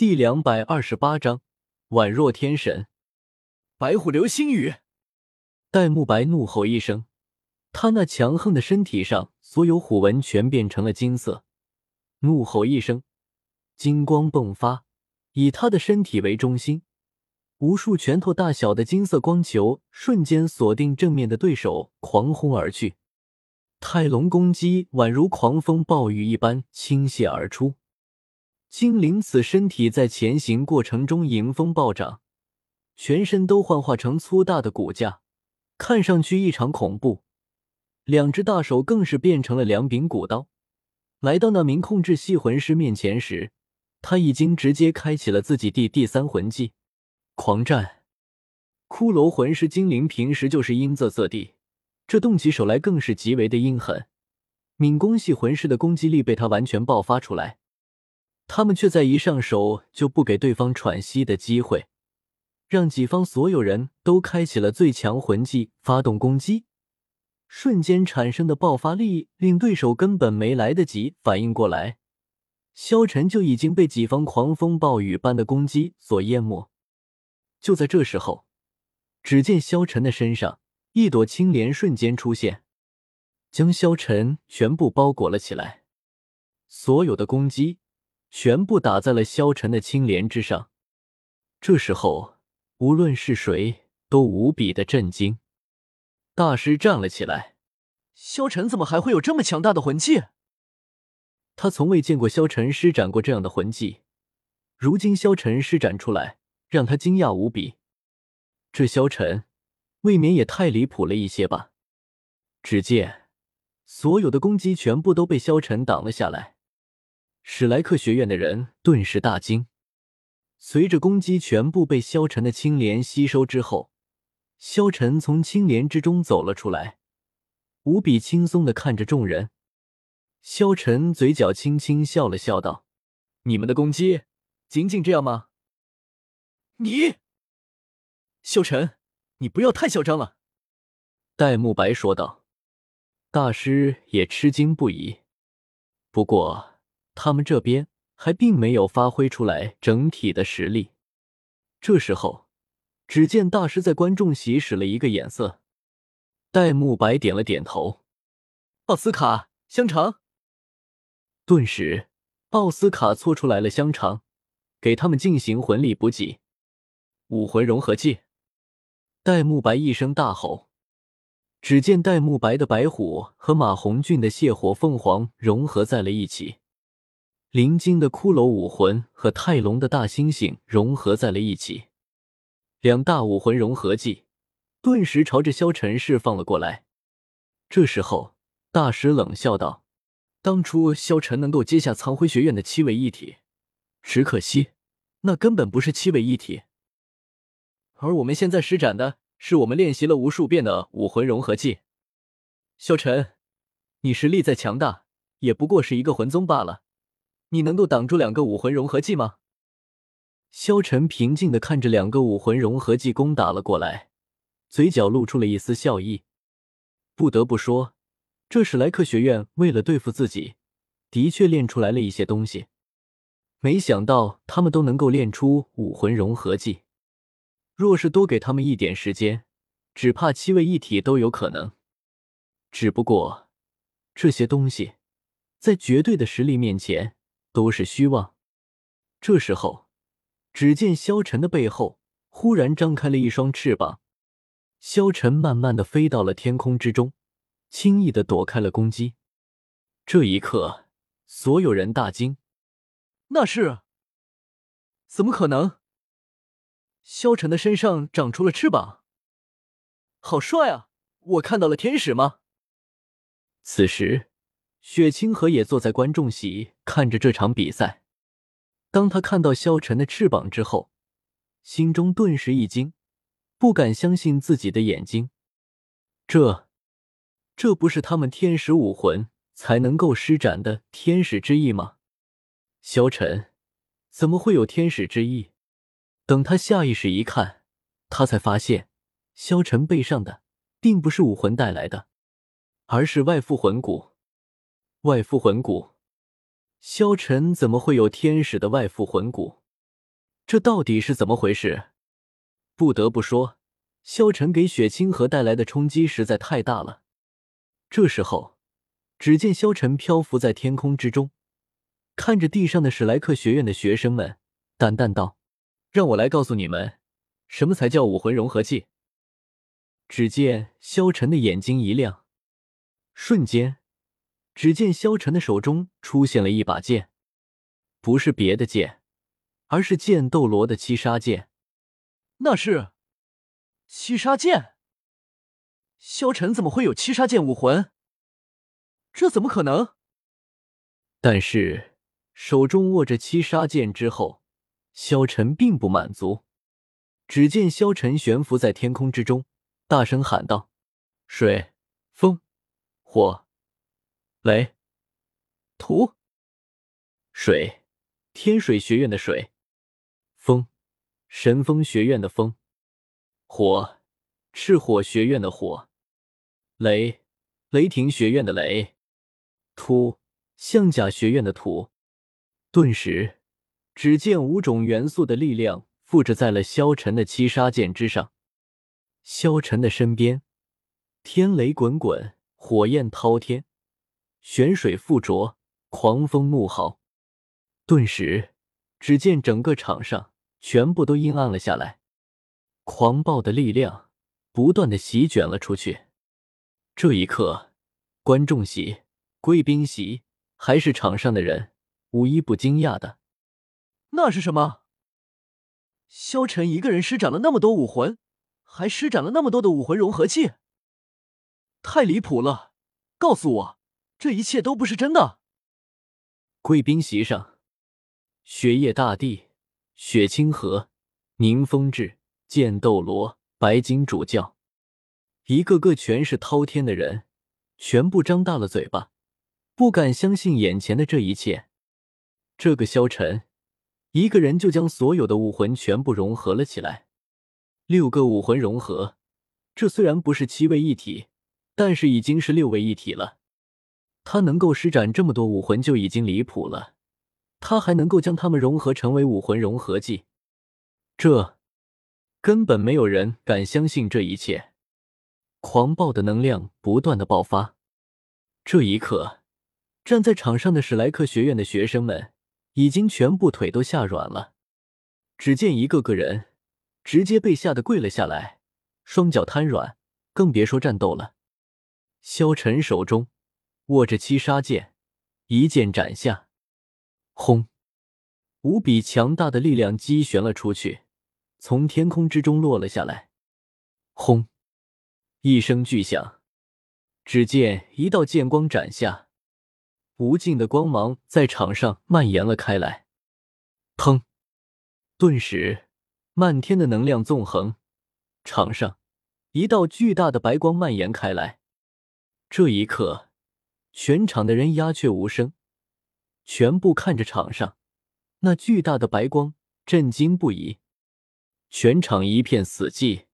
第两百二十八章，宛若天神。白虎流星雨！戴沐白怒吼一声，他那强横的身体上所有虎纹全变成了金色。怒吼一声，金光迸发，以他的身体为中心，无数拳头大小的金色光球瞬间锁定正面的对手，狂轰而去。泰龙攻击宛如狂风暴雨一般倾泻而出。精灵此身体在前行过程中迎风暴涨，全身都幻化成粗大的骨架，看上去异常恐怖。两只大手更是变成了两柄骨刀。来到那名控制系魂师面前时，他已经直接开启了自己第第三魂技——狂战。骷髅魂师精灵平时就是阴恻恻地，这动起手来更是极为的阴狠。敏攻系魂师的攻击力被他完全爆发出来。他们却在一上手就不给对方喘息的机会，让己方所有人都开启了最强魂技发动攻击，瞬间产生的爆发力令对手根本没来得及反应过来，萧晨就已经被己方狂风暴雨般的攻击所淹没。就在这时候，只见萧晨的身上一朵青莲瞬间出现，将萧晨全部包裹了起来，所有的攻击。全部打在了萧晨的青莲之上。这时候，无论是谁都无比的震惊。大师站了起来：“萧晨怎么还会有这么强大的魂技？”他从未见过萧晨施展过这样的魂技，如今萧晨施展出来，让他惊讶无比。这萧晨未免也太离谱了一些吧？只见所有的攻击全部都被萧晨挡了下来。史莱克学院的人顿时大惊。随着攻击全部被萧晨的青莲吸收之后，萧晨从青莲之中走了出来，无比轻松的看着众人。萧晨嘴角轻轻笑了笑，道：“你们的攻击仅仅这样吗？”你，萧晨，你不要太嚣张了。”戴沐白说道。大师也吃惊不已，不过。他们这边还并没有发挥出来整体的实力。这时候，只见大师在观众席使了一个眼色，戴沐白点了点头。奥斯卡香肠。顿时，奥斯卡搓出来了香肠，给他们进行魂力补给。武魂融合技。戴沐白一声大吼，只见戴沐白的白虎和马红俊的血火凤凰融合在了一起。灵晶的骷髅武魂和泰隆的大猩猩融合在了一起，两大武魂融合技顿时朝着萧晨释放了过来。这时候，大师冷笑道：“当初萧晨能够接下苍辉学院的七位一体，只可惜那根本不是七位一体，而我们现在施展的是我们练习了无数遍的武魂融合技。萧晨，你实力再强大，也不过是一个魂宗罢了。”你能够挡住两个武魂融合技吗？萧晨平静的看着两个武魂融合技攻打了过来，嘴角露出了一丝笑意。不得不说，这史莱克学院为了对付自己，的确练出来了一些东西。没想到他们都能够练出武魂融合技，若是多给他们一点时间，只怕七位一体都有可能。只不过这些东西，在绝对的实力面前。都是虚妄。这时候，只见萧晨的背后忽然张开了一双翅膀，萧晨慢慢的飞到了天空之中，轻易的躲开了攻击。这一刻，所有人大惊：“那是？怎么可能？萧晨的身上长出了翅膀，好帅啊！我看到了天使吗？”此时。雪清河也坐在观众席看着这场比赛。当他看到萧晨的翅膀之后，心中顿时一惊，不敢相信自己的眼睛。这，这不是他们天使武魂才能够施展的天使之翼吗？萧晨怎么会有天使之翼？等他下意识一看，他才发现萧晨背上的并不是武魂带来的，而是外附魂骨。外附魂骨，萧晨怎么会有天使的外附魂骨？这到底是怎么回事？不得不说，萧晨给雪清河带来的冲击实在太大了。这时候，只见萧晨漂浮在天空之中，看着地上的史莱克学院的学生们，淡淡道：“让我来告诉你们，什么才叫武魂融合技。”只见萧晨的眼睛一亮，瞬间，只见萧晨的手中出现了一把剑，不是别的剑，而是剑斗罗的七杀剑。那是七杀剑？萧晨怎么会有七杀剑武魂？这怎么可能？但是手中握着七杀剑之后，萧晨并不满足。只见萧晨悬浮在天空之中。大声喊道：“水、风、火、雷、土。水，天水学院的水；风，神风学院的风；火，赤火学院的火；雷，雷霆学院的雷；土，象甲学院的土。”顿时，只见五种元素的力量附着在了萧晨的七杀剑之上。萧晨的身边，天雷滚滚，火焰滔天，玄水附着，狂风怒号。顿时，只见整个场上全部都阴暗了下来，狂暴的力量不断的席卷了出去。这一刻，观众席、贵宾席，还是场上的人，无一不惊讶的。那是什么？萧晨一个人施展了那么多武魂？还施展了那么多的武魂融合器，太离谱了！告诉我，这一切都不是真的。贵宾席上，雪夜大帝、雪清河、宁风致、剑斗罗、白金主教，一个个全是滔天的人，全部张大了嘴巴，不敢相信眼前的这一切。这个萧晨，一个人就将所有的武魂全部融合了起来。六个武魂融合，这虽然不是七位一体，但是已经是六位一体了。他能够施展这么多武魂就已经离谱了，他还能够将他们融合成为武魂融合技，这根本没有人敢相信这一切。狂暴的能量不断的爆发，这一刻，站在场上的史莱克学院的学生们已经全部腿都吓软了。只见一个个人。直接被吓得跪了下来，双脚瘫软，更别说战斗了。萧晨手中握着七杀剑，一剑斩下，轰！无比强大的力量击旋了出去，从天空之中落了下来。轰！一声巨响，只见一道剑光斩下，无尽的光芒在场上蔓延了开来。砰！顿时。漫天的能量纵横，场上一道巨大的白光蔓延开来。这一刻，全场的人鸦雀无声，全部看着场上那巨大的白光，震惊不已。全场一片死寂。